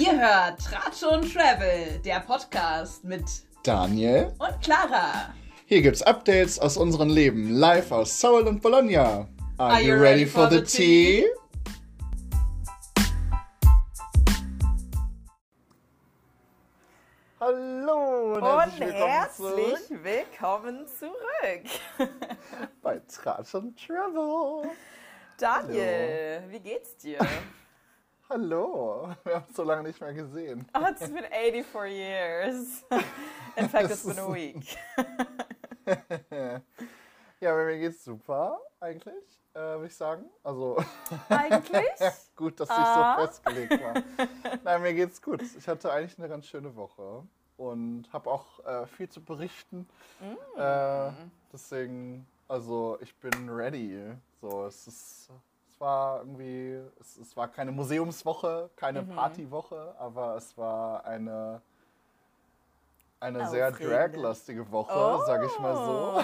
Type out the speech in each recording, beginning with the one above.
Ihr hört Tratsch und Travel, der Podcast mit Daniel und Clara. Hier gibt's Updates aus unserem Leben, live aus Seoul und Bologna. Are, Are you ready, ready for, for the tea? Hallo und, und herzlich, willkommen, zurück. willkommen zurück bei Tratsch und Travel. Daniel, Hallo. wie geht's dir? Hallo, wir haben es so lange nicht mehr gesehen. Oh, it's been 84 years. In fact, it's been a week. ja, mir geht's super, eigentlich, äh, würde ich sagen. Also. Eigentlich? gut, dass ich ah. so festgelegt war. Nein, mir geht's gut. Ich hatte eigentlich eine ganz schöne Woche und habe auch äh, viel zu berichten. Mm. Äh, deswegen, also ich bin ready. So, es ist war irgendwie, es, es war keine Museumswoche, keine mhm. Partywoche, aber es war eine, eine sehr draglastige Woche, oh, sag ich mal so.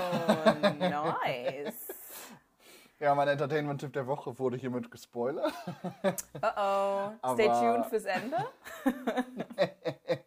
Nice. ja, mein Entertainment-Tipp der Woche wurde hiermit gespoilert. Uh oh. Stay tuned fürs Ende.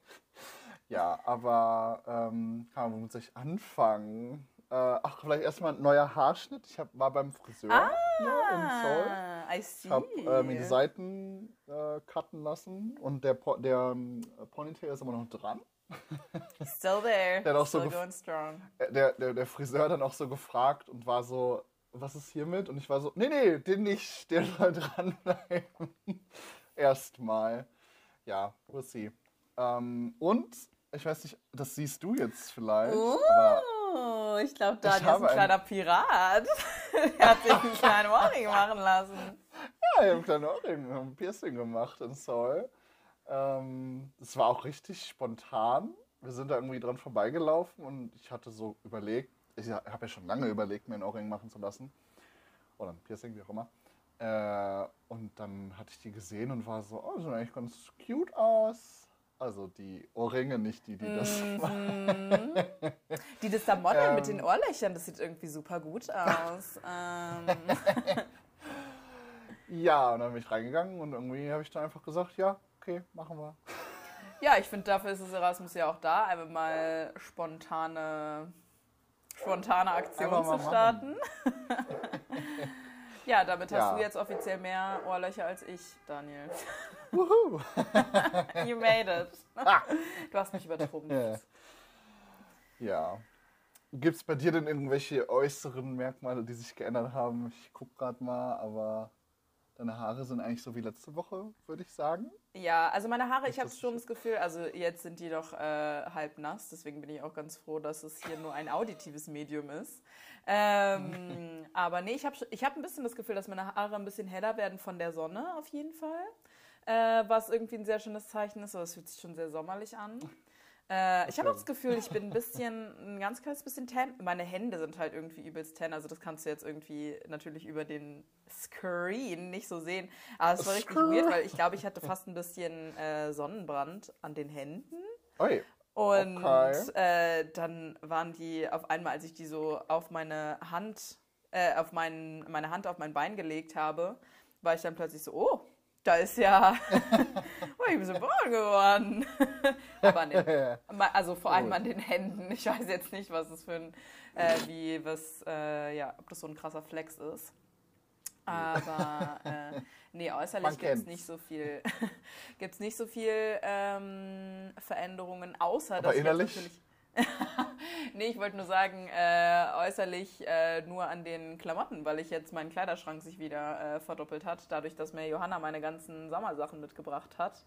ja, aber ähm, kann man mit sich anfangen? Äh, ach, vielleicht erstmal ein neuer Haarschnitt. Ich hab, war beim Friseur ah, hier in Seoul. I see. Ich habe äh, mir die Seiten äh, cutten lassen und der, po der ähm, Ponytail ist immer noch dran. Still there. Der, Still so going strong. Äh, der, der, der Friseur hat dann auch so gefragt und war so, was ist hiermit? Und ich war so, nee, nee, den nicht, der soll dranbleiben. Erstmal. Ja, we'll see. Ähm, und, ich weiß nicht, das siehst du jetzt vielleicht, uh. aber ich glaube, Daniel ist ein kleiner Pirat. er hat sich einen kleinen Ohrring machen lassen. Ja, ich habe einen kleinen Ohrring, ein Piercing gemacht in Seoul. Ähm, das war auch richtig spontan. Wir sind da irgendwie dran vorbeigelaufen und ich hatte so überlegt, ich habe ja schon lange überlegt, mir ein Ohrring machen zu lassen. Oder ein Piercing, wie auch immer. Äh, und dann hatte ich die gesehen und war so, oh, sieht eigentlich ganz cute aus. Also die Ohrringe, nicht die, die das mhm. machen. Die das da modeln ähm, mit den Ohrlöchern, das sieht irgendwie super gut aus. ähm. Ja, und dann bin ich reingegangen und irgendwie habe ich dann einfach gesagt, ja, okay, machen wir. Ja, ich finde, dafür ist das Erasmus ja auch da, einfach mal spontane, spontane Aktionen zu starten. ja, damit hast ja. du jetzt offiziell mehr Ohrlöcher als ich, Daniel. Woohoo! you made it. Du hast mich übertrumpft. Ja. ja. Gibt es bei dir denn irgendwelche äußeren Merkmale, die sich geändert haben? Ich gucke gerade mal, aber deine Haare sind eigentlich so wie letzte Woche, würde ich sagen. Ja, also meine Haare, ich habe schon das Gefühl, also jetzt sind die doch äh, halb nass, deswegen bin ich auch ganz froh, dass es hier nur ein auditives Medium ist. Ähm, aber nee, ich habe ich hab ein bisschen das Gefühl, dass meine Haare ein bisschen heller werden von der Sonne auf jeden Fall äh, was irgendwie ein sehr schönes Zeichen ist, aber es fühlt sich schon sehr sommerlich an. Äh, ich habe auch das Gefühl, ich bin ein bisschen, ein ganz kleines bisschen tan. Meine Hände sind halt irgendwie übelst tan, also das kannst du jetzt irgendwie natürlich über den Screen nicht so sehen. Aber es war richtig weird, weil ich glaube, ich hatte fast ein bisschen äh, Sonnenbrand an den Händen. Oi. Und okay. äh, dann waren die auf einmal, als ich die so auf meine Hand, äh, auf mein, meine Hand auf mein Bein gelegt habe, war ich dann plötzlich so, oh, da ist ja, oh, ich bin so braun geworden. Aber den, also vor allem an den Händen. Ich weiß jetzt nicht, was es für ein, äh, wie, was, äh, ja, ob das so ein krasser Flex ist. Aber äh, nee, äußerlich gibt es nicht so viel, gibt's nicht so viel ähm, Veränderungen, außer Aber dass innerlich? ich natürlich nee, ich wollte nur sagen, äh, äußerlich äh, nur an den Klamotten, weil ich jetzt meinen Kleiderschrank sich wieder äh, verdoppelt hat, dadurch, dass mir Johanna meine ganzen Sommersachen mitgebracht hat.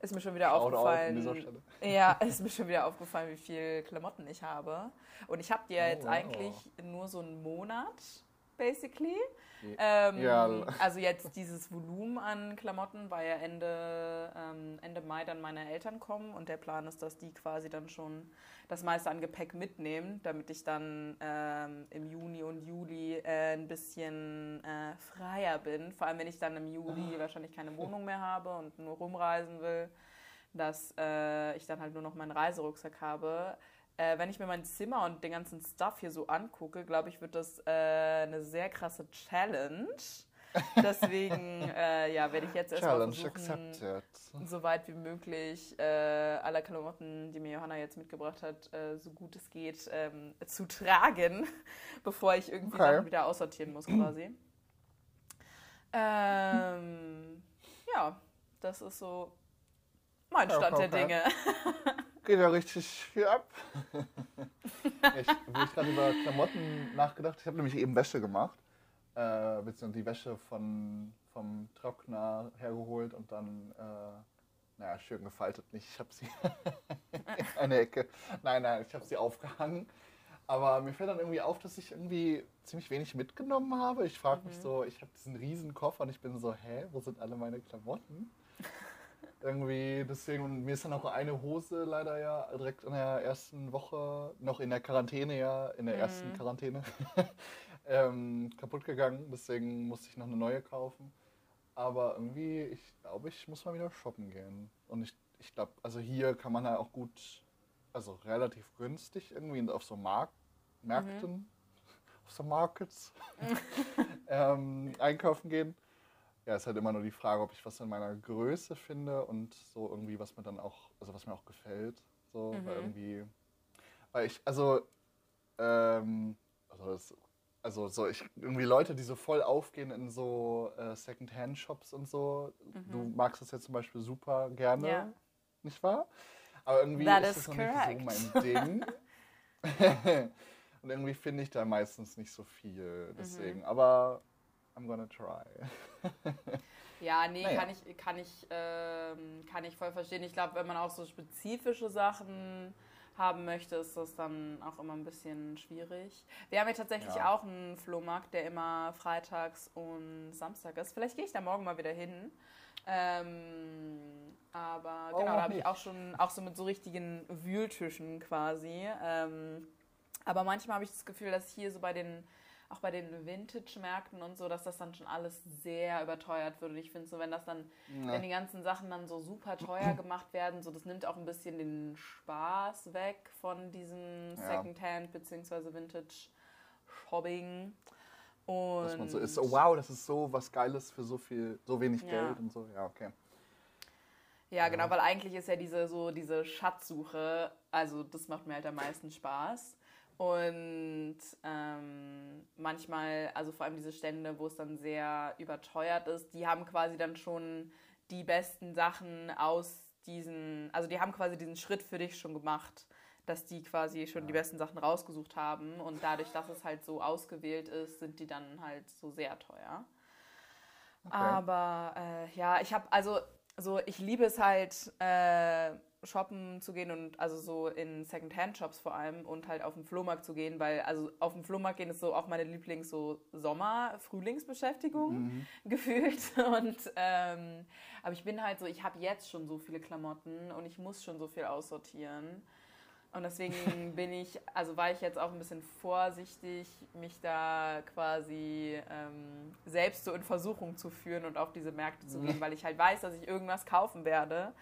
Ist mir schon wieder Shout aufgefallen. Ja, ist mir schon wieder aufgefallen, wie viel Klamotten ich habe. Und ich habe die ja oh, jetzt wow. eigentlich nur so einen Monat, basically. Ähm, ja. Also jetzt dieses Volumen an Klamotten, weil ja Ende, ähm, Ende Mai dann meine Eltern kommen und der Plan ist, dass die quasi dann schon das meiste an Gepäck mitnehmen, damit ich dann ähm, im Juni und Juli äh, ein bisschen äh, freier bin. Vor allem, wenn ich dann im Juli oh. wahrscheinlich keine Wohnung mehr habe und nur rumreisen will, dass äh, ich dann halt nur noch meinen Reiserucksack habe äh, wenn ich mir mein Zimmer und den ganzen Stuff hier so angucke, glaube ich, wird das äh, eine sehr krasse Challenge. Deswegen äh, ja, werde ich jetzt erstmal versuchen, accepted. so weit wie möglich äh, alle Klamotten, die mir Johanna jetzt mitgebracht hat, äh, so gut es geht, ähm, zu tragen, bevor ich irgendwie okay. Sachen wieder aussortieren muss quasi. ähm, ja, das ist so mein Stand okay, der Dinge. Geht ja richtig viel ab. ich, ich gerade über Klamotten nachgedacht, ich habe nämlich eben Wäsche gemacht äh, beziehungsweise die Wäsche von, vom Trockner hergeholt und dann, äh, naja, schön gefaltet nicht. Ich habe sie in eine Ecke. Nein, nein, ich habe sie aufgehangen. Aber mir fällt dann irgendwie auf, dass ich irgendwie ziemlich wenig mitgenommen habe. Ich frage mich mhm. so, ich habe diesen riesen Koffer und ich bin so, hä, wo sind alle meine Klamotten? Irgendwie, deswegen, und mir ist dann auch eine Hose leider ja direkt in der ersten Woche, noch in der Quarantäne ja, in der mhm. ersten Quarantäne, ähm, kaputt gegangen. Deswegen musste ich noch eine neue kaufen. Aber irgendwie, ich glaube, ich muss mal wieder shoppen gehen. Und ich, ich glaube, also hier kann man ja auch gut, also relativ günstig irgendwie auf so Mark Märkten, mhm. auf so Markets ähm, einkaufen gehen. Ja, ist halt immer nur die Frage, ob ich was in meiner Größe finde und so irgendwie, was mir dann auch, also was mir auch gefällt. So, mhm. weil irgendwie, weil ich, also, ähm, also das also so ich irgendwie Leute, die so voll aufgehen in so äh, Second-Hand-Shops und so. Mhm. Du magst das ja zum Beispiel super gerne, ja. nicht wahr? Aber irgendwie That ist das noch correct. nicht so mein Ding. und irgendwie finde ich da meistens nicht so viel. Deswegen, mhm. aber I'm gonna try. ja, nee, naja. kann ich, kann ich, ähm, kann ich voll verstehen. Ich glaube, wenn man auch so spezifische Sachen haben möchte, ist das dann auch immer ein bisschen schwierig. Wir haben ja tatsächlich ja. auch einen Flohmarkt, der immer freitags und Samstag ist. Vielleicht gehe ich da morgen mal wieder hin. Ähm, aber oh, genau, da habe ich auch schon, auch so mit so richtigen Wühltischen quasi. Ähm, aber manchmal habe ich das Gefühl, dass hier so bei den auch bei den Vintage-Märkten und so, dass das dann schon alles sehr überteuert wird. Und ich finde so, wenn das dann, ja. wenn die ganzen Sachen dann so super teuer gemacht werden, so das nimmt auch ein bisschen den Spaß weg von diesem ja. Secondhand bzw. Vintage-Shopping. Und Dass man so ist, oh wow, das ist so was Geiles für so viel, so wenig ja. Geld und so, ja, okay. Ja, genau, weil eigentlich ist ja diese so diese Schatzsuche, also das macht mir halt am meisten Spaß. Und ähm, manchmal, also vor allem diese Stände, wo es dann sehr überteuert ist, die haben quasi dann schon die besten Sachen aus diesen, also die haben quasi diesen Schritt für dich schon gemacht, dass die quasi schon ja. die besten Sachen rausgesucht haben. Und dadurch, dass es halt so ausgewählt ist, sind die dann halt so sehr teuer. Okay. Aber äh, ja, ich habe, also so, ich liebe es halt. Äh, shoppen zu gehen und also so in Secondhand-Shops vor allem und halt auf den Flohmarkt zu gehen, weil also auf den Flohmarkt gehen ist so auch meine Lieblings so Sommer Frühlingsbeschäftigung mhm. gefühlt und ähm, aber ich bin halt so ich habe jetzt schon so viele Klamotten und ich muss schon so viel aussortieren und deswegen bin ich also war ich jetzt auch ein bisschen vorsichtig mich da quasi ähm, selbst so in Versuchung zu führen und auf diese Märkte zu gehen, mhm. weil ich halt weiß, dass ich irgendwas kaufen werde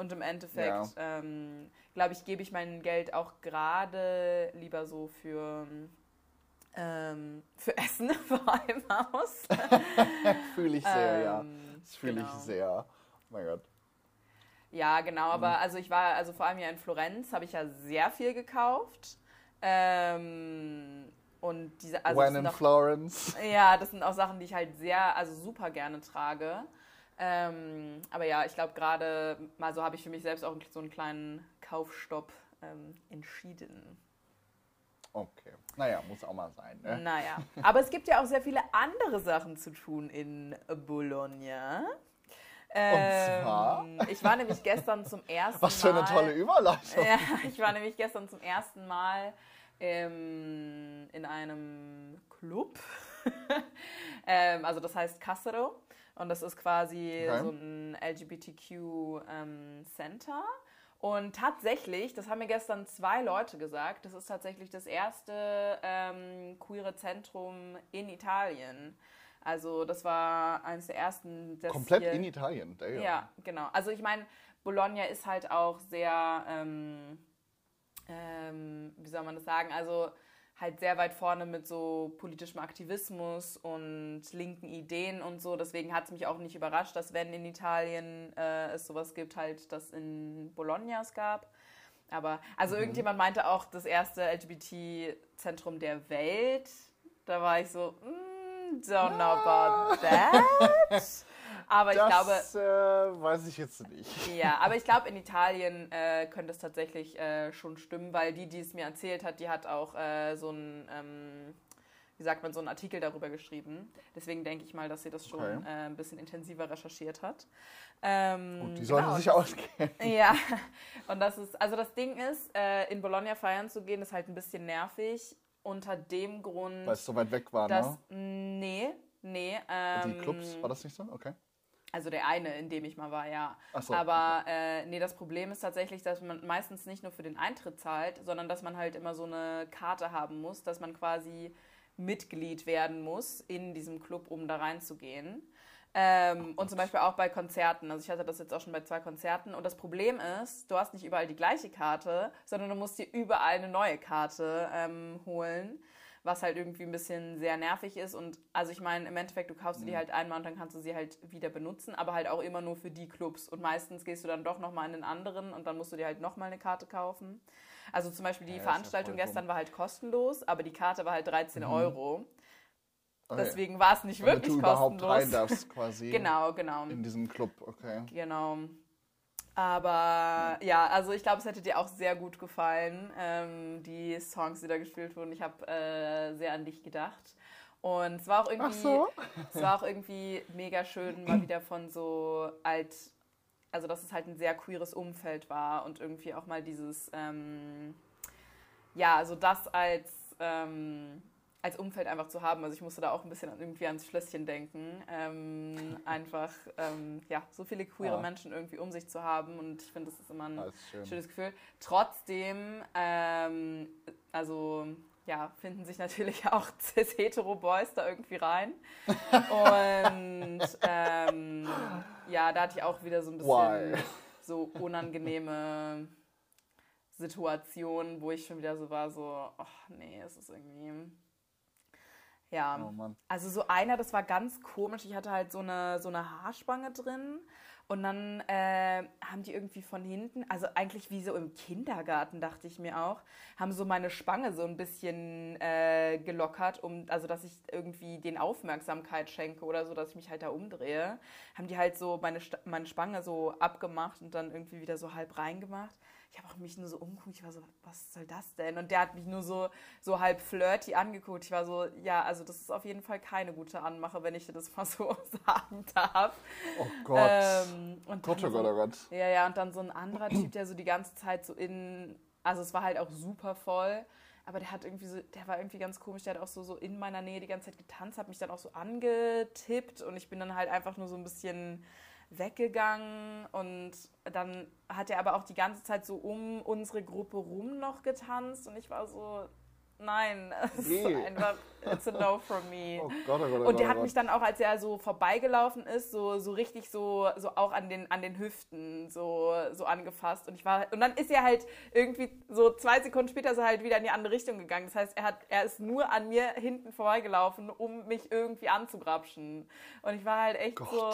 und im Endeffekt, ja. ähm, glaube ich, gebe ich mein Geld auch gerade lieber so für, ähm, für Essen vor allem aus. fühle ich sehr, ähm, ja. Das fühle genau. ich sehr. Oh mein Gott. Ja, genau, aber mhm. also ich war, also vor allem ja in Florenz habe ich ja sehr viel gekauft. Ähm, und diese, also When in Florence. Ja, das sind auch Sachen, die ich halt sehr, also super gerne trage. Ähm, aber ja, ich glaube gerade mal so habe ich für mich selbst auch so einen kleinen Kaufstopp ähm, entschieden. Okay. Naja, muss auch mal sein. Ne? Naja. Aber es gibt ja auch sehr viele andere Sachen zu tun in Bologna. Ähm, Und zwar? Ich war nämlich gestern zum ersten Mal. Was für eine tolle Überleitung. Ja, ich war nämlich gestern zum ersten Mal ähm, in einem Club. ähm, also das heißt Cassero. Und das ist quasi okay. so ein LGBTQ-Center. Ähm, und tatsächlich, das haben mir gestern zwei Leute gesagt, das ist tatsächlich das erste ähm, queere Zentrum in Italien. Also das war eines der ersten. Komplett hier, in Italien. Damn. Ja, genau. Also ich meine, Bologna ist halt auch sehr, ähm, ähm, wie soll man das sagen, also halt sehr weit vorne mit so politischem Aktivismus und linken Ideen und so. Deswegen hat es mich auch nicht überrascht, dass wenn in Italien äh, es sowas gibt, halt das in Bologna es gab. Aber, also mhm. irgendjemand meinte auch, das erste LGBT-Zentrum der Welt. Da war ich so, mm, don't know about that. Aber das, ich glaube. Äh, weiß ich jetzt nicht. Ja, aber ich glaube, in Italien äh, könnte es tatsächlich äh, schon stimmen, weil die, die es mir erzählt hat, die hat auch äh, so ein. Ähm, wie sagt man, so einen Artikel darüber geschrieben. Deswegen denke ich mal, dass sie das schon okay. äh, ein bisschen intensiver recherchiert hat. Ähm, Gut, die sollte genau. sich auskennen. Ja, und das ist, also das Ding ist, äh, in Bologna feiern zu gehen, ist halt ein bisschen nervig. Unter dem Grund. Weil es so weit weg war, dass, ne? Nee, nee. Ähm, die Clubs, war das nicht so? Okay. Also der eine, in dem ich mal war, ja. So, Aber okay. äh, nee, das Problem ist tatsächlich, dass man meistens nicht nur für den Eintritt zahlt, sondern dass man halt immer so eine Karte haben muss, dass man quasi Mitglied werden muss in diesem Club, um da reinzugehen. Ähm, und zum Beispiel auch bei Konzerten. Also ich hatte das jetzt auch schon bei zwei Konzerten. Und das Problem ist, du hast nicht überall die gleiche Karte, sondern du musst dir überall eine neue Karte ähm, holen was halt irgendwie ein bisschen sehr nervig ist. Und also ich meine, im Endeffekt, du kaufst mhm. die halt einmal und dann kannst du sie halt wieder benutzen, aber halt auch immer nur für die Clubs. Und meistens gehst du dann doch nochmal in den anderen und dann musst du dir halt nochmal eine Karte kaufen. Also zum Beispiel die ja, Veranstaltung ja gestern war halt kostenlos, aber die Karte war halt 13 mhm. Euro. Okay. Deswegen war es nicht Damit wirklich du kostenlos. überhaupt rein darfst quasi. genau, genau. In diesem Club, okay. Genau. Aber ja, also ich glaube, es hätte dir auch sehr gut gefallen, ähm, die Songs, die da gespielt wurden. Ich habe äh, sehr an dich gedacht. Und es war auch irgendwie, so. es war auch irgendwie mega schön, mal wieder von so alt, also dass es halt ein sehr queeres Umfeld war und irgendwie auch mal dieses, ähm, ja, also das als ähm, als Umfeld einfach zu haben. Also ich musste da auch ein bisschen irgendwie ans Schlösschen denken. Ähm, einfach, ähm, ja, so viele queere ja. Menschen irgendwie um sich zu haben und ich finde, das ist immer ein ist schönes Gefühl. Trotzdem, ähm, also ja, finden sich natürlich auch cis-hetero-Boys da irgendwie rein. Und ähm, ja, da hatte ich auch wieder so ein bisschen Why? so unangenehme Situationen, wo ich schon wieder so war, so, ach nee, es ist irgendwie ja. Oh also so einer, das war ganz komisch. Ich hatte halt so eine, so eine Haarspange drin. Und dann äh, haben die irgendwie von hinten, also eigentlich wie so im Kindergarten, dachte ich mir auch, haben so meine Spange so ein bisschen äh, gelockert, um, also dass ich irgendwie den Aufmerksamkeit schenke oder so, dass ich mich halt da umdrehe. Haben die halt so meine, meine Spange so abgemacht und dann irgendwie wieder so halb reingemacht ich habe auch mich nur so umgeguckt, ich war so, was soll das denn? Und der hat mich nur so, so halb flirty angeguckt. Ich war so, ja, also das ist auf jeden Fall keine gute Anmache, wenn ich dir das mal so sagen darf. Oh Gott. Ähm, und Gott, oh Gott, oh Gott. Ja, ja, und dann so ein anderer Typ, der so die ganze Zeit so in, also es war halt auch super voll. Aber der hat irgendwie so, der war irgendwie ganz komisch, der hat auch so, so in meiner Nähe die ganze Zeit getanzt, hat mich dann auch so angetippt und ich bin dann halt einfach nur so ein bisschen weggegangen und dann hat er aber auch die ganze Zeit so um unsere Gruppe rum noch getanzt und ich war so, nein, es ist einfach, it's a no from me. Oh Gott, oh Gott, oh und der hat oh mich dann auch, als er so vorbeigelaufen ist, so, so richtig so, so auch an den, an den Hüften so, so angefasst und ich war, und dann ist er halt irgendwie so zwei Sekunden später er halt wieder in die andere Richtung gegangen. Das heißt, er hat, er ist nur an mir hinten vorbeigelaufen, um mich irgendwie anzugrapschen. Und ich war halt echt Gott. so,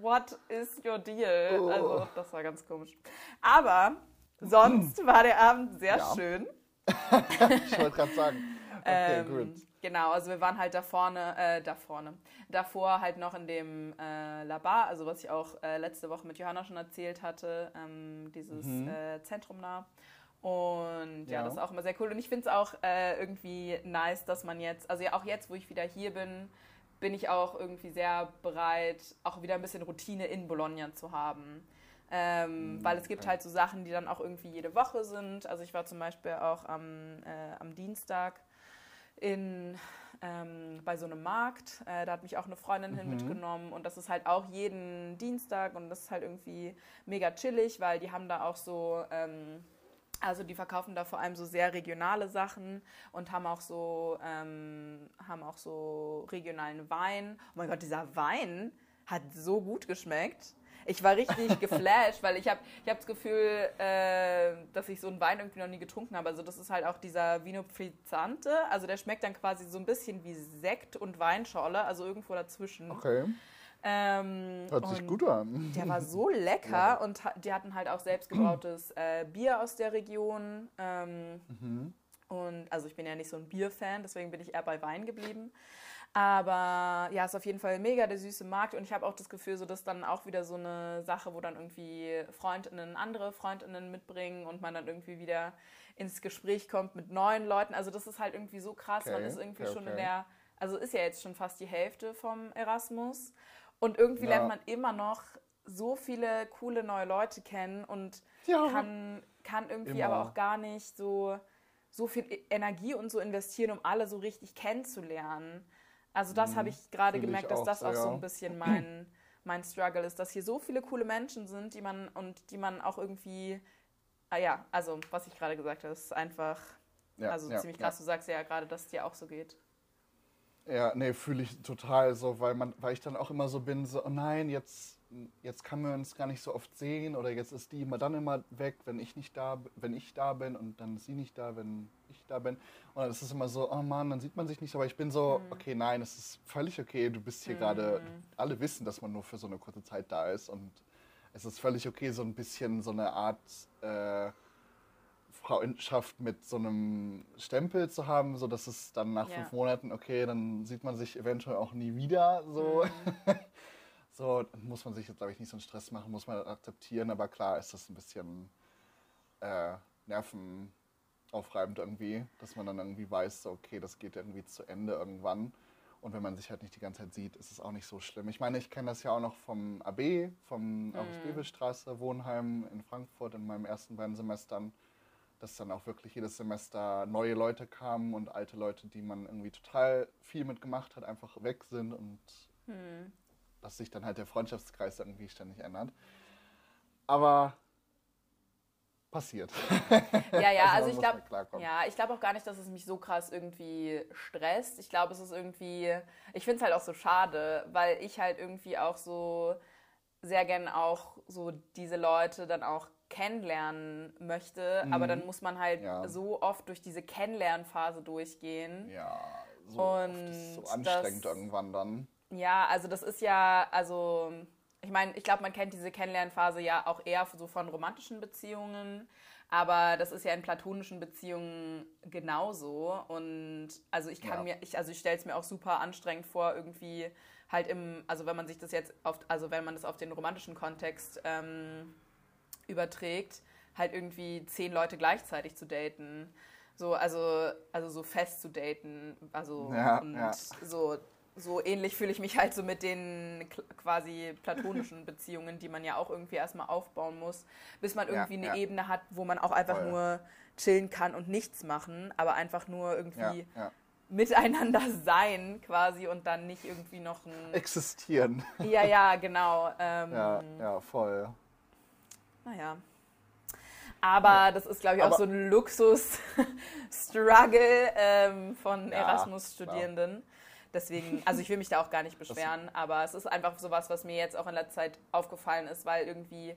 what is your deal? Oh. Also, das war ganz komisch. Aber sonst war der Abend sehr ja. schön. ich wollte gerade sagen. Okay, ähm, gut. Genau, also wir waren halt da vorne, äh, da vorne, davor halt noch in dem äh, La Bar, also was ich auch äh, letzte Woche mit Johanna schon erzählt hatte, ähm, dieses mhm. äh, Zentrum da. Und ja, ja, das ist auch immer sehr cool. Und ich finde es auch äh, irgendwie nice, dass man jetzt, also ja, auch jetzt, wo ich wieder hier bin, bin ich auch irgendwie sehr bereit, auch wieder ein bisschen Routine in Bologna zu haben. Ähm, mhm, weil es gibt halt so Sachen, die dann auch irgendwie jede Woche sind. Also ich war zum Beispiel auch am, äh, am Dienstag in, ähm, bei so einem Markt. Äh, da hat mich auch eine Freundin mhm. hin mitgenommen und das ist halt auch jeden Dienstag und das ist halt irgendwie mega chillig, weil die haben da auch so... Ähm, also die verkaufen da vor allem so sehr regionale Sachen und haben auch so, ähm, haben auch so regionalen Wein. Oh mein Gott, dieser Wein hat so gut geschmeckt. ich war richtig geflasht, weil ich habe ich hab das Gefühl, äh, dass ich so einen Wein irgendwie noch nie getrunken habe. Also das ist halt auch dieser Vino Frizzante. Also der schmeckt dann quasi so ein bisschen wie Sekt und Weinschorle, also irgendwo dazwischen. Okay. Ähm, Hört sich gut an. Der war so lecker ja. und die hatten halt auch selbstgebrautes äh, Bier aus der Region. Ähm, mhm. Und also ich bin ja nicht so ein Bierfan, deswegen bin ich eher bei Wein geblieben. Aber ja, ist auf jeden Fall mega der süße Markt und ich habe auch das Gefühl, so dass dann auch wieder so eine Sache, wo dann irgendwie Freundinnen andere Freundinnen mitbringen und man dann irgendwie wieder ins Gespräch kommt mit neuen Leuten. Also das ist halt irgendwie so krass. Okay, man ist irgendwie okay, schon okay. in der, also ist ja jetzt schon fast die Hälfte vom Erasmus und irgendwie ja. lernt man immer noch so viele coole neue Leute kennen und ja. kann, kann irgendwie immer. aber auch gar nicht so, so viel e-, Energie und so investieren, um alle so richtig kennenzulernen. Also das mhm. habe ich gerade gemerkt, ich dass das auch ja. so ein bisschen mein, mein Struggle ist, dass hier so viele coole Menschen sind, die man und die man auch irgendwie, ah ja, also was ich gerade gesagt habe, ist einfach, ja, also ziemlich krass. Du sagst ja gerade, dass es dir auch so geht. Ja, nee, fühle ich total so, weil man, weil ich dann auch immer so bin, so, oh nein, jetzt jetzt kann man uns gar nicht so oft sehen oder jetzt ist die immer dann immer weg, wenn ich nicht da, wenn ich da bin und dann ist sie nicht da, wenn ich da bin. Und dann ist es immer so, oh Mann, dann sieht man sich nicht. Aber ich bin so, mhm. okay, nein, es ist völlig okay. Du bist hier mhm. gerade. Alle wissen, dass man nur für so eine kurze Zeit da ist und es ist völlig okay, so ein bisschen so eine Art äh, Freundschaft mit so einem Stempel zu haben, so dass es dann nach ja. fünf Monaten okay, dann sieht man sich eventuell auch nie wieder. So. Mhm. So muss man sich jetzt, glaube ich, nicht so einen Stress machen, muss man akzeptieren, aber klar ist das ein bisschen äh, nervenaufreibend irgendwie, dass man dann irgendwie weiß, so, okay, das geht irgendwie zu Ende irgendwann. Und wenn man sich halt nicht die ganze Zeit sieht, ist es auch nicht so schlimm. Ich meine, ich kenne das ja auch noch vom AB, vom mhm. August-Bebel-Straße, Wohnheim in Frankfurt in meinen ersten beiden Semestern, dass dann auch wirklich jedes Semester neue Leute kamen und alte Leute, die man irgendwie total viel mitgemacht hat, einfach weg sind und mhm dass sich dann halt der Freundschaftskreis irgendwie ständig ändert. Aber passiert. Ja, ja, also, also ich glaube, ja, ich glaube auch gar nicht, dass es mich so krass irgendwie stresst. Ich glaube, es ist irgendwie, ich finde es halt auch so schade, weil ich halt irgendwie auch so sehr gern auch so diese Leute dann auch kennenlernen möchte, mhm. aber dann muss man halt ja. so oft durch diese Kennenlernphase durchgehen. Ja, so und so anstrengend das, irgendwann dann. Ja, also das ist ja, also ich meine, ich glaube, man kennt diese Kennenlernphase ja auch eher so von romantischen Beziehungen, aber das ist ja in platonischen Beziehungen genauso. Und also ich kann ja. mir, ich, also ich stelle es mir auch super anstrengend vor, irgendwie halt im, also wenn man sich das jetzt auf, also wenn man das auf den romantischen Kontext ähm, überträgt, halt irgendwie zehn Leute gleichzeitig zu daten. So, also, also so fest zu daten, also ja, und ja. so so ähnlich fühle ich mich halt so mit den quasi platonischen Beziehungen, die man ja auch irgendwie erstmal aufbauen muss, bis man irgendwie ja, eine. Ebene hat, wo man auch einfach Voll. nur chillen kann und nichts machen, aber einfach nur irgendwie miteinander sein quasi und dann nicht irgendwie noch ein... Existieren. Ja, ja, genau. Ähm, ja, ja, voll. Naja. Aber das ist, glaube ich, auch aber so ein Luxus-Struggle ähm, von Erasmus-Studierenden. Deswegen, also ich will mich da auch gar nicht beschweren, aber es ist einfach sowas, was mir jetzt auch in letzter Zeit aufgefallen ist, weil irgendwie,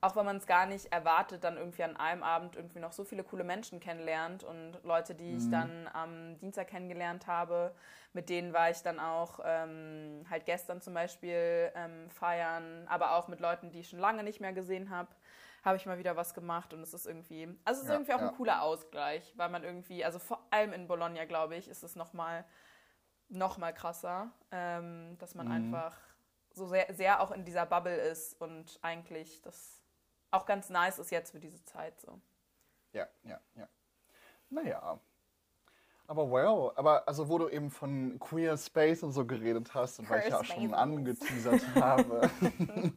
auch wenn man es gar nicht erwartet, dann irgendwie an einem Abend irgendwie noch so viele coole Menschen kennenlernt und Leute, die ich mhm. dann am Dienstag kennengelernt habe, mit denen war ich dann auch ähm, halt gestern zum Beispiel ähm, feiern, aber auch mit Leuten, die ich schon lange nicht mehr gesehen habe habe ich mal wieder was gemacht und es ist irgendwie, also es ist ja, irgendwie auch ja. ein cooler Ausgleich, weil man irgendwie, also vor allem in Bologna, glaube ich, ist es nochmal noch mal krasser, ähm, dass man mhm. einfach so sehr, sehr auch in dieser Bubble ist und eigentlich das auch ganz nice ist jetzt für diese Zeit so. Ja, ja, ja. Naja. Aber well, aber also wo du eben von Queer Space und so geredet hast und Queer weil ich ja auch schon angeteasert habe,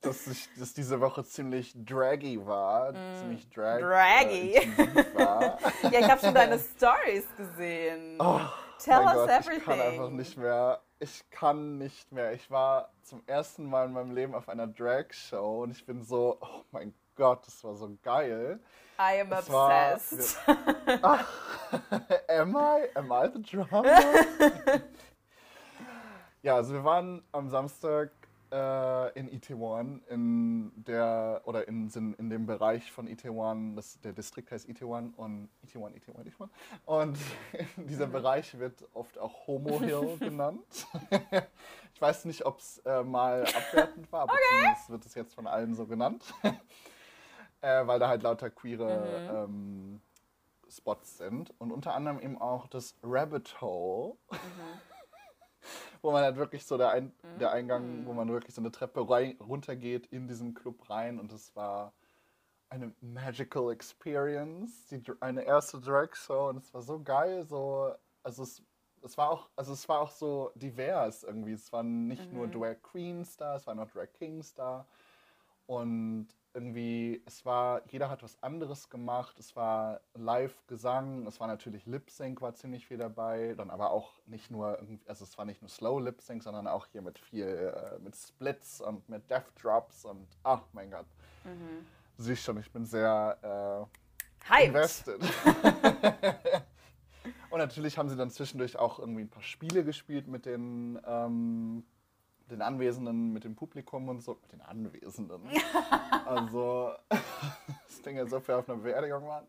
dass, ich, dass diese Woche ziemlich draggy war, mm. ziemlich drag, draggy äh, war. ja, ich habe schon deine Stories gesehen. Oh. Tell us Gott, everything. Ich kann einfach nicht mehr. Ich kann nicht mehr. Ich war zum ersten Mal in meinem Leben auf einer Drag-Show und ich bin so, oh mein Gott, das war so geil. I am das obsessed. War, ach, am I? Am I the drama? ja, also wir waren am Samstag, äh, in Itaewon, in der, oder in, in dem Bereich von Itaewon, das, der Distrikt heißt Itaewon und Itaewon, Itaewon, Itaewon. Und dieser mhm. Bereich wird oft auch Homo Hill genannt. ich weiß nicht, ob es äh, mal abwertend war, aber okay. zumindest wird es jetzt von allen so genannt. äh, weil da halt lauter queere mhm. ähm, Spots sind. Und unter anderem eben auch das Rabbit Hole. Mhm wo man halt wirklich so der, Ein mhm. der Eingang, wo man wirklich so eine Treppe runtergeht in diesen Club rein und es war eine magical experience, die, eine erste Drag Show und es war so geil, so also es, es war auch also es war auch so divers irgendwie, es waren nicht mhm. nur Drag Queens da, es waren auch Drag Kings da und irgendwie, es war, jeder hat was anderes gemacht, es war Live-Gesang, es war natürlich Lip-Sync, war ziemlich viel dabei, dann aber auch nicht nur irgendwie, also es war nicht nur Slow Lip-Sync, sondern auch hier mit viel, äh, mit Splits und mit Death Drops und, ach mein Gott. Mhm. Siehst schon, ich bin sehr äh, invested. und natürlich haben sie dann zwischendurch auch irgendwie ein paar Spiele gespielt mit den ähm, den Anwesenden, mit dem Publikum und so. Mit den Anwesenden. also, das Ding ja so viel auf einer Beerdigung waren.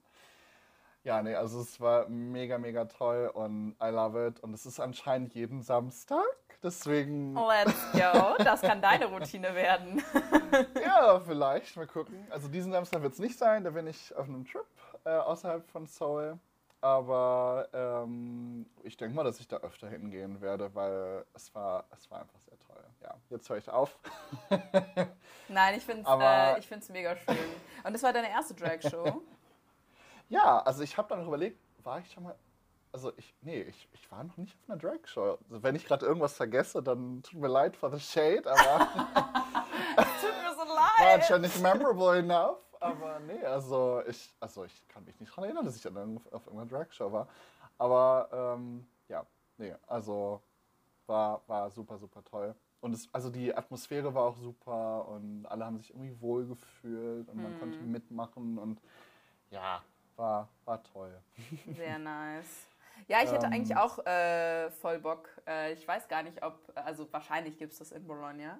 Ja, nee, also es war mega, mega toll und I love it. Und es ist anscheinend jeden Samstag. Deswegen. Let's go. Das kann deine Routine werden. ja, vielleicht. Mal gucken. Also diesen Samstag wird es nicht sein. Da bin ich auf einem Trip äh, außerhalb von Seoul. Aber ähm, ich denke mal, dass ich da öfter hingehen werde, weil es war, es war einfach sehr toll. Ja, jetzt höre ich auf. Nein, ich finde es äh, mega schön. Und das war deine erste Drag-Show? ja, also ich habe dann überlegt, war ich schon mal. Also ich, nee, ich, ich war noch nicht auf einer Drag-Show. Also wenn ich gerade irgendwas vergesse, dann tut mir leid for the shade, aber. tut mir so leid. War anscheinend nicht memorable enough aber nee, also ich, also ich kann mich nicht daran erinnern, dass ich dann auf irgendeiner Dragshow war. Aber ähm, ja, nee, also war, war super, super toll. Und es, also die Atmosphäre war auch super und alle haben sich irgendwie wohl gefühlt und man hm. konnte mitmachen und ja, war, war toll. Sehr nice. Ja, ich hätte ähm, eigentlich auch äh, voll Bock. Äh, ich weiß gar nicht, ob, also wahrscheinlich gibt es das in Bologna.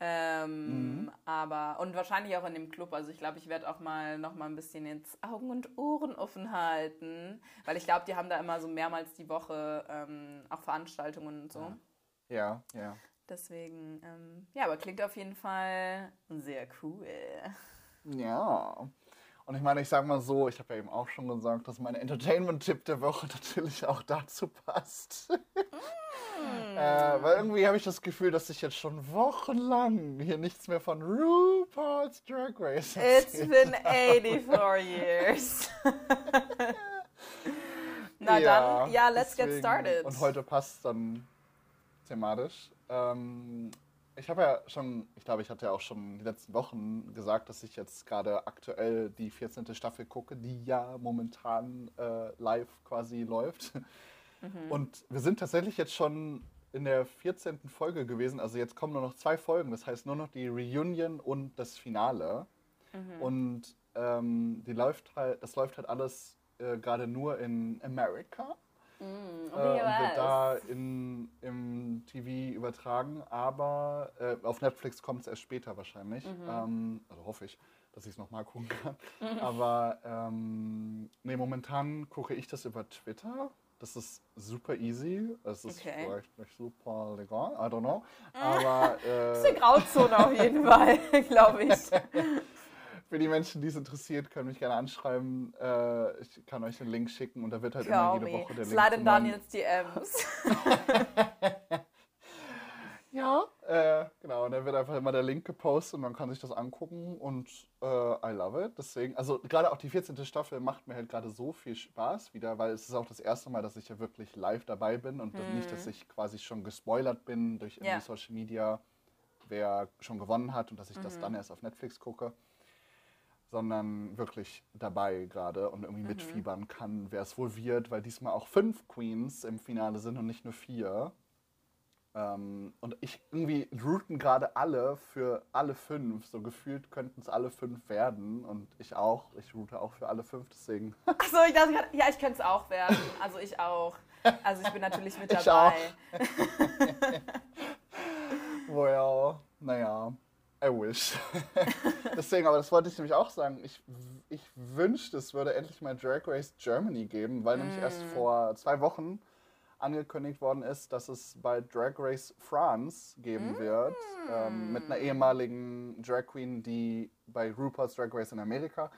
Ähm, mhm. Aber, und wahrscheinlich auch in dem Club. Also ich glaube, ich werde auch mal noch mal ein bisschen jetzt Augen und Ohren offen halten. Weil ich glaube, die haben da immer so mehrmals die Woche ähm, auch Veranstaltungen und so. Ja, ja. Deswegen, ähm, ja, aber klingt auf jeden Fall sehr cool. Ja. Und ich meine, ich sage mal so, ich habe ja eben auch schon gesagt, dass mein Entertainment-Tipp der Woche natürlich auch dazu passt. Äh, weil irgendwie habe ich das Gefühl, dass ich jetzt schon wochenlang hier nichts mehr von RuPaul's Drag Race It's been 84 years. Na ja, dann, ja, let's deswegen, get started. Und heute passt dann thematisch. Ähm, ich habe ja schon, ich glaube, ich hatte ja auch schon die letzten Wochen gesagt, dass ich jetzt gerade aktuell die 14. Staffel gucke, die ja momentan äh, live quasi läuft. Mhm. Und wir sind tatsächlich jetzt schon in der 14. Folge gewesen. Also jetzt kommen nur noch zwei Folgen. Das heißt nur noch die Reunion und das Finale. Mhm. Und ähm, die läuft halt, das läuft halt alles äh, gerade nur in Amerika. Mm, äh, und wird da in, im TV übertragen, aber äh, auf Netflix kommt es erst später wahrscheinlich. Mhm. Ähm, also hoffe ich, dass ich es nochmal gucken kann. Mhm. Aber ähm, nee, momentan gucke ich das über Twitter. Das ist super easy. Es ist okay. vielleicht nicht super legal, I don't know. Aber. Äh, das ist eine Grauzone auf jeden Fall, glaube ich. für die Menschen, die es interessiert, können mich gerne anschreiben. Äh, ich kann euch den Link schicken und da wird halt Call immer jede Woche der Slide Link. Slide in Daniels DMs. ja, äh, genau. Und da wird einfach immer der Link gepostet und man kann sich das angucken und äh, I love it. Deswegen, also gerade auch die 14. Staffel macht mir halt gerade so viel Spaß wieder, weil es ist auch das erste Mal, dass ich ja wirklich live dabei bin und hm. nicht, dass ich quasi schon gespoilert bin durch irgendwie. Social Media, wer schon gewonnen hat und dass ich mhm. das dann erst auf Netflix gucke sondern wirklich dabei gerade und irgendwie mhm. mitfiebern kann, wer es wohl wird, weil diesmal auch fünf Queens im Finale sind und nicht nur vier. Ähm, und ich irgendwie routen gerade alle für alle fünf. So gefühlt könnten es alle fünf werden. Und ich auch. Ich route auch für alle fünf, deswegen. Achso, ich dachte ja, ich könnte es auch werden. Also ich auch. Also ich bin natürlich mit dabei. Ich auch. well, naja, wish. Deswegen, aber das wollte ich nämlich auch sagen. Ich, ich wünschte, es würde endlich mal Drag Race Germany geben, weil mm. nämlich erst mm. vor zwei Wochen angekündigt worden ist, dass es bei Drag Race France geben mm. wird. Ähm, mit einer ehemaligen Drag Queen, die bei RuPaul's Drag Race in Amerika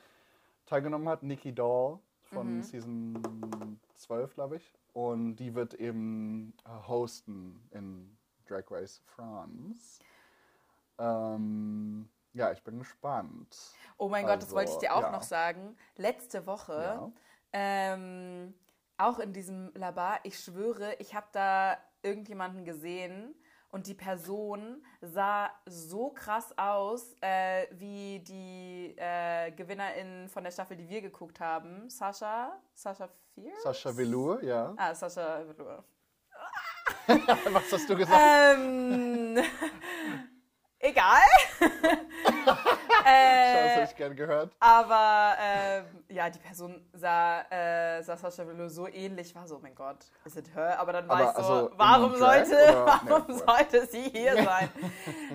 teilgenommen hat, Nikki Doll von mhm. Season 12, glaube ich. Und die wird eben äh, hosten in Drag Race France. Ähm, ja, ich bin gespannt. Oh mein also, Gott, das wollte ich dir auch ja. noch sagen. Letzte Woche, ja. ähm, auch in diesem Labar, ich schwöre, ich habe da irgendjemanden gesehen und die Person sah so krass aus äh, wie die äh, Gewinnerin von der Staffel, die wir geguckt haben. Sascha? Sascha Fierce? Sascha Velour, ja. Ah, Sascha Velour. Was hast du gesagt? Ähm, egal. äh, das hätte ich gern gehört. Aber äh, ja, die Person sah, äh, sah Sascha Velour so ähnlich, war so, oh mein Gott, ist it her? Aber dann war aber ich so, also warum, sollte, warum nee, sollte sie hier sein?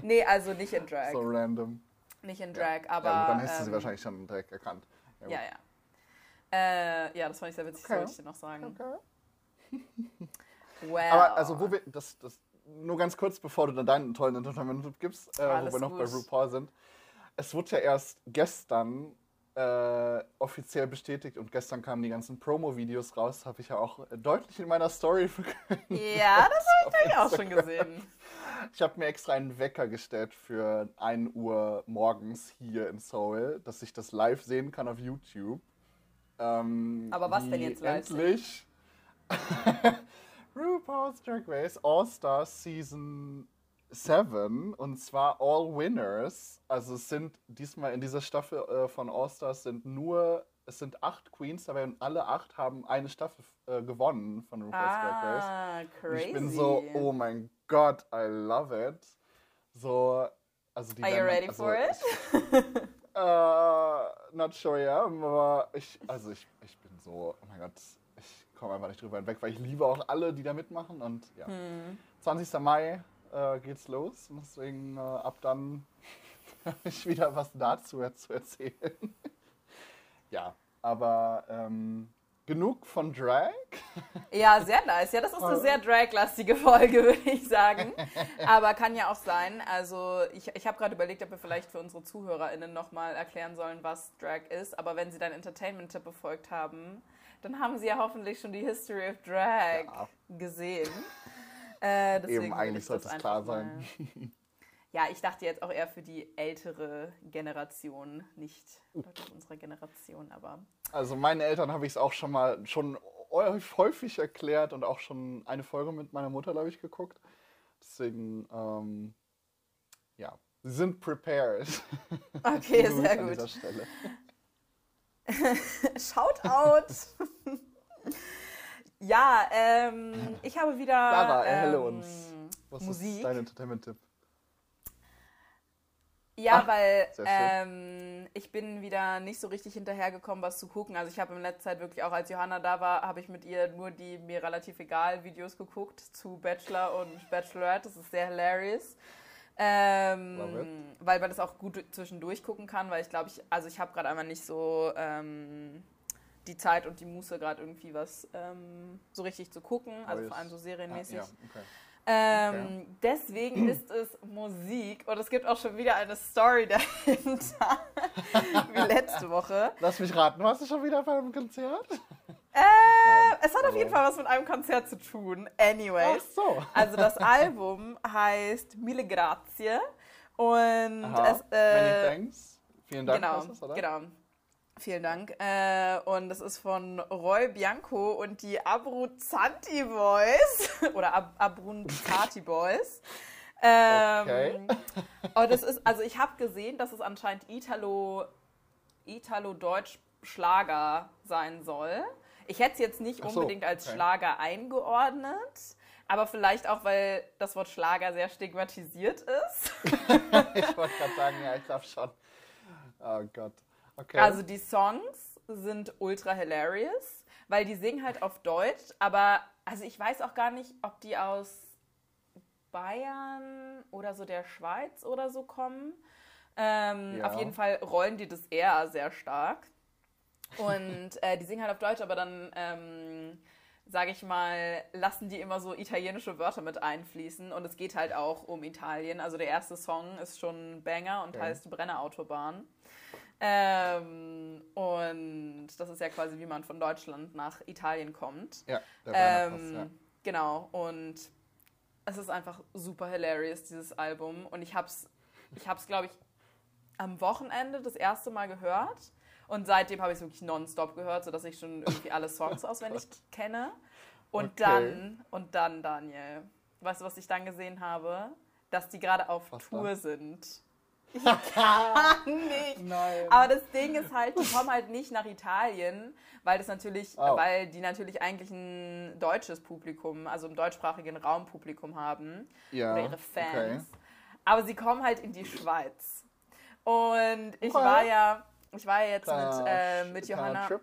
nee, also nicht in Drag. So random. Nicht in Drag, ja. aber... Ja, dann hast du ähm, sie wahrscheinlich schon direkt erkannt. Ja, ja. Ja, äh, ja das fand ich sehr witzig, okay. wollte ich dir noch sagen. Okay. well. Aber also, wo wir, das, das, nur ganz kurz, bevor du dann deinen tollen Entertainment gibst, äh, wo wir noch gut. bei RuPaul sind es wurde ja erst gestern äh, offiziell bestätigt und gestern kamen die ganzen Promo-Videos raus, habe ich ja auch deutlich in meiner Story verkündet. Ja, das habe ich auch schon gesehen. Ich habe mir extra einen Wecker gestellt für 1 Uhr morgens hier in Seoul, dass ich das live sehen kann auf YouTube. Ähm, Aber was denn jetzt live? Endlich. RuPaul's Drag Race All Stars Season Seven und zwar All Winners. Also es sind diesmal in dieser Staffel äh, von All Stars sind nur, es sind acht Queens dabei und alle acht haben eine Staffel äh, gewonnen von RuPaul's ah, Drag Race. Crazy. ich bin so, oh mein Gott, I love it. So, also die Are you ready also, for it? uh, not sure, ja, yeah, aber ich, also ich, ich bin so, oh mein Gott, ich komme einfach nicht drüber hinweg, weil ich liebe auch alle, die da mitmachen und ja. Hm. 20. Mai äh, geht's los. Deswegen äh, ab dann habe ich wieder was dazu zu erzählen. ja, aber ähm, genug von Drag. Ja, sehr nice. Ja, das ist eine sehr drag-lastige Folge, würde ich sagen. Aber kann ja auch sein. Also ich, ich habe gerade überlegt, ob wir vielleicht für unsere ZuhörerInnen nochmal erklären sollen, was Drag ist. Aber wenn sie deinen Entertainment-Tipp befolgt haben, dann haben sie ja hoffentlich schon die History of Drag ja. gesehen. Äh, Eben, eigentlich sollte es klar sein. Ja, ich dachte jetzt auch eher für die ältere Generation, nicht Leute unserer Generation, aber. Also meinen Eltern habe ich es auch schon mal schon häufig erklärt und auch schon eine Folge mit meiner Mutter, glaube ich, geguckt. Deswegen, ähm, ja, sie sind prepared. Okay, sehr gut. An dieser Stelle. Shoutout! Ja, ähm, ich habe wieder. Lara, erhelle ähm, uns. Was Musik. ist dein Entertainment-Tipp? Ja, Ach, weil ähm, ich bin wieder nicht so richtig hinterhergekommen, was zu gucken. Also ich habe in letzter Zeit wirklich auch, als Johanna da war, habe ich mit ihr nur die mir relativ egal Videos geguckt zu Bachelor und Bachelorette. Das ist sehr hilarious. Ähm, weil man das auch gut zwischendurch gucken kann, weil ich glaube, ich, also ich habe gerade einmal nicht so ähm, die Zeit und die Muße gerade irgendwie was ähm, so richtig zu gucken, also vor allem so serienmäßig. Ah, ja, okay. Ähm, okay. Deswegen ist es Musik und es gibt auch schon wieder eine Story dahinter, wie letzte Woche. Lass mich raten, warst du schon wieder bei einem Konzert? Äh, es hat auf jeden Fall was mit einem Konzert zu tun. Anyways. Ach so. Also das Album heißt Mille Grazie und Aha. es. Äh, Many thanks. Vielen Dank. Genau, es, genau. Vielen Dank. Äh, und das ist von Roy Bianco und die Abruzzanti Boys oder Ab Abruzzati Boys. Ähm, okay. und das ist, also ich habe gesehen, dass es anscheinend Italo, Italo-Deutsch Schlager sein soll. Ich hätte es jetzt nicht so, unbedingt als okay. Schlager eingeordnet, aber vielleicht auch, weil das Wort Schlager sehr stigmatisiert ist. ich wollte gerade sagen, ja, ich glaube schon. Oh Gott. Okay. Also die Songs sind ultra hilarious, weil die singen halt auf Deutsch, aber also ich weiß auch gar nicht, ob die aus Bayern oder so der Schweiz oder so kommen. Ähm, Ja. Auf jeden Fall rollen die das eher sehr stark. Und äh, die singen halt auf Deutsch, aber dann, ähm, sage ich mal, lassen die immer so italienische Wörter mit einfließen. Und es geht halt auch um Italien. Also der erste Song ist schon ein Banger und Okay. heißt Brennerautobahn. Ähm, und das ist ja quasi, wie man von Deutschland nach Italien kommt. Ja, der Ähm, Brennerpass, ja. Genau, und es ist einfach super hilarious, dieses Album. Und ich hab's, ich hab's, glaube ich, am Wochenende das erste Mal gehört. Und seitdem habe ich es wirklich nonstop gehört, sodass ich schon irgendwie alle Songs auswendig kenne. Und Okay. dann, und dann, Daniel, weißt du, was ich dann gesehen habe? Dass die gerade auf Was Tour dann? sind. Ich kann nicht. Nein. Aber das Ding ist halt, die kommen halt nicht nach Italien, weil das natürlich, Oh. weil die natürlich eigentlich ein deutsches Publikum, also im deutschsprachigen Raum Publikum haben ja, oder ihre Fans. Okay. Aber sie kommen halt in die Schweiz. Und ich Okay. war ja, ich war ja jetzt mit, äh, mit Johanna, Trip.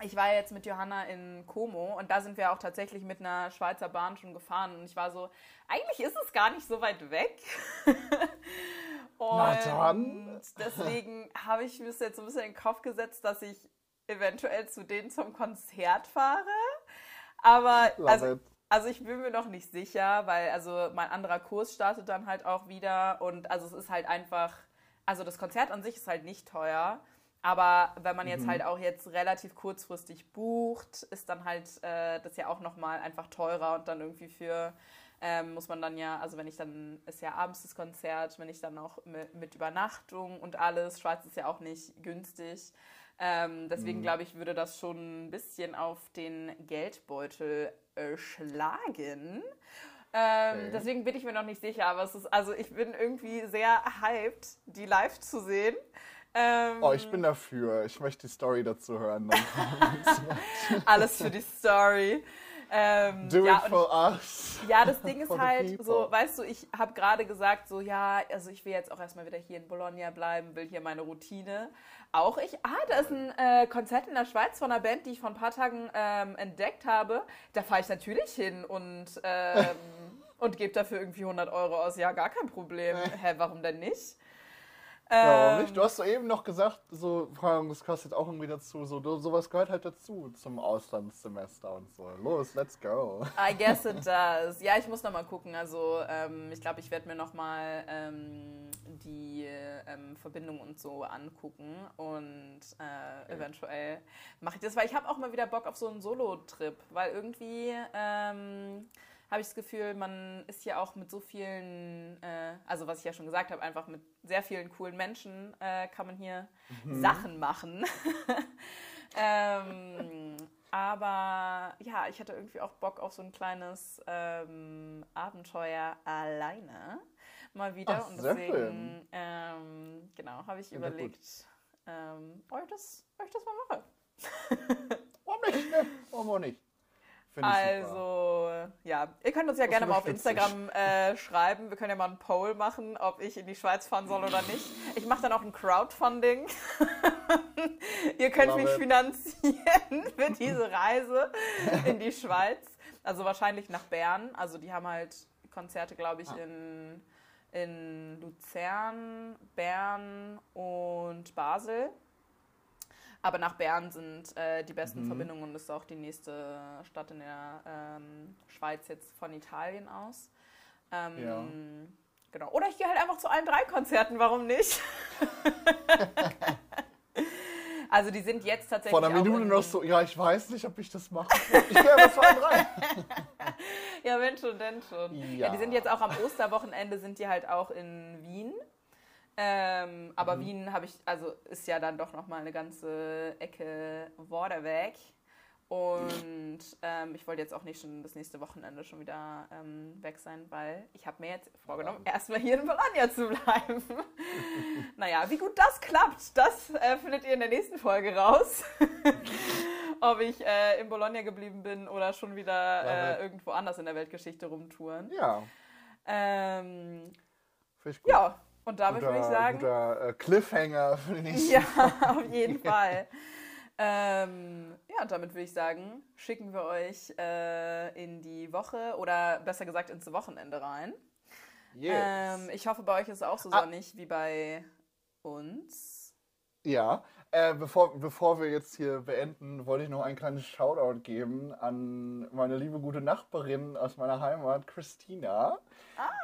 Ich war jetzt mit Johanna in Como und da sind wir auch tatsächlich mit einer Schweizer Bahn schon gefahren und ich war so, eigentlich ist es gar nicht so weit weg. und deswegen habe ich mir das jetzt so ein bisschen in den Kopf gesetzt, dass ich eventuell zu denen zum Konzert fahre. Aber Love also, it. also ich bin mir noch nicht sicher, weil also mein anderer Kurs startet dann halt auch wieder und also es ist halt einfach, also das Konzert an sich ist halt nicht teuer, aber wenn man jetzt halt auch jetzt relativ kurzfristig bucht, ist dann halt äh, das ja auch nochmal einfach teurer und dann irgendwie für ähm, muss man dann ja, also wenn ich dann, ist ja abends das Konzert, wenn ich dann noch mit, mit Übernachtung und alles, Schweiz ist ja auch nicht günstig. Ähm, deswegen glaube ich, würde das schon ein bisschen auf den Geldbeutel äh, schlagen. Ähm, Okay. Deswegen bin ich mir noch nicht sicher, aber es ist, also ich bin irgendwie sehr hyped, die live zu sehen. Ähm, Oh, ich bin dafür. Ich möchte die Story dazu hören. Alles für die Story. Ähm, Do ja, it for us. Ja, das Ding ist halt so, weißt du, ich habe gerade gesagt, so ja, also ich will jetzt auch erstmal wieder hier in Bologna bleiben, will hier meine Routine. Auch ich, ah, da ist ein äh, Konzert in der Schweiz von einer Band, die ich vor ein paar Tagen ähm, entdeckt habe. Da fahre ich natürlich hin und, ähm, und gebe dafür irgendwie 100 Euro aus. Ja, gar kein Problem. Hä, warum denn nicht? Ja, Ähm, nicht? Du hast doch eben noch gesagt, so, das kostet auch irgendwie dazu. So, sowas gehört halt dazu zum Auslandssemester und so. Los, let's go. I guess it does. Ja, ich muss noch mal gucken. Also ähm, ich glaube, ich werde mir noch mal ähm, die ähm, Verbindung und so angucken und äh, eventuell mache ich das, weil ich habe auch mal wieder Bock auf so einen Solo-Trip, weil irgendwie ähm, habe ich das Gefühl, man ist hier auch mit so vielen, äh, also was ich ja schon gesagt habe, einfach mit sehr vielen coolen Menschen äh, kann man hier Sachen machen. ähm, aber ja, ich hatte irgendwie auch Bock auf so ein kleines ähm, Abenteuer alleine mal wieder. Ach, und deswegen, ähm, genau, habe ich ja überlegt, ähm, ob, ich das, ob ich das mal mache. Warum nicht? Ne? Warum auch nicht? Ich super. Also, ja, ihr könnt uns ja Das gerne mal auf. Instagram äh, schreiben. Wir können ja mal einen Poll machen, ob ich in die Schweiz fahren soll oder nicht. Ich mache dann auch ein Crowdfunding. ihr könnt Love mich it. finanzieren für diese Reise in die Schweiz. Also wahrscheinlich nach Bern. Also die haben halt Konzerte, glaube ich, Ah. in, in Luzern, Bern und Basel. Aber nach Bern sind äh, die besten Mhm. Verbindungen und ist auch die nächste Stadt in der ähm, Schweiz jetzt von Italien aus. Ähm, Ja. Genau. Oder ich gehe halt einfach zu allen drei Konzerten, warum nicht? also die sind jetzt tatsächlich. Vor einer Minute in- noch so, ja, ich weiß nicht, ob ich das mache. Ich gehe aber zwei, drei. Ja, wenn schon, denn schon. Ja. Ja. die sind jetzt auch am Osterwochenende, sind die halt auch in Wien. Ähm, aber Mhm. Wien habe ich, also ist ja dann doch nochmal eine ganze Ecke weiter weg. Und ähm, ich wollte jetzt auch nicht schon das nächste Wochenende schon wieder ähm, weg sein, weil ich habe mir jetzt vorgenommen, erstmal hier in Bologna zu bleiben. naja, wie gut das klappt, das äh, findet ihr in der nächsten Folge raus. Ob ich äh, in Bologna geblieben bin oder schon wieder äh, irgendwo anders in der Weltgeschichte rumtouren. Ja, Ähm, finde ich gut. ja, und damit guter, würde ich sagen, Guter äh, Cliffhanger für die nächste. ja, auf jeden Fall. Ähm, ja, und damit würde ich sagen, schicken wir euch äh, in die Woche oder besser gesagt ins Wochenende rein. Yes. Ähm, ich hoffe, bei euch ist es auch so Ah. sonnig wie bei uns. Ja, äh, bevor, bevor wir jetzt hier beenden, wollte ich noch ein kleines Shoutout geben an meine liebe gute Nachbarin aus meiner Heimat, Christina,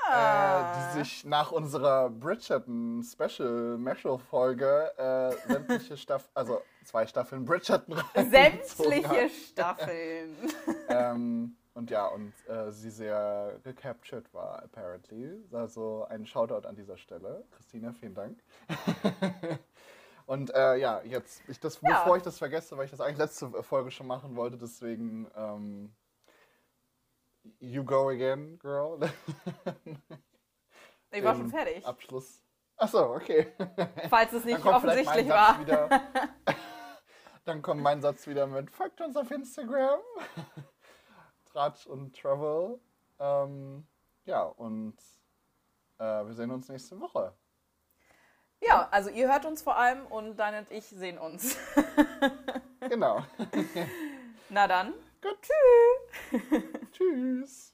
Ah. äh, die sich nach unserer Bridgerton Special Meshel Folge äh, sämtliche Staffeln, also zwei Staffeln Bridgerton Sämtliche. Staffeln. ähm, und ja, und äh, sie sehr gecaptured war, apparently. Also ein Shoutout an dieser Stelle. Christina, vielen Dank. und äh, ja, jetzt, ich das, Ja. bevor ich das vergesse, weil ich das eigentlich letzte Folge schon machen wollte, deswegen ähm, You go again, girl. Ich war schon fertig. Abschluss. Achso, okay. Falls es nicht offensichtlich war. wieder. Dann kommt mein Satz wieder mit Folgt uns auf Instagram. Tratsch und Travel. Ähm, ja, und äh, wir sehen uns nächste Woche. Ja, also ihr hört uns vor allem und Dan und ich sehen uns. Genau. Na dann. Gut. Tschüss.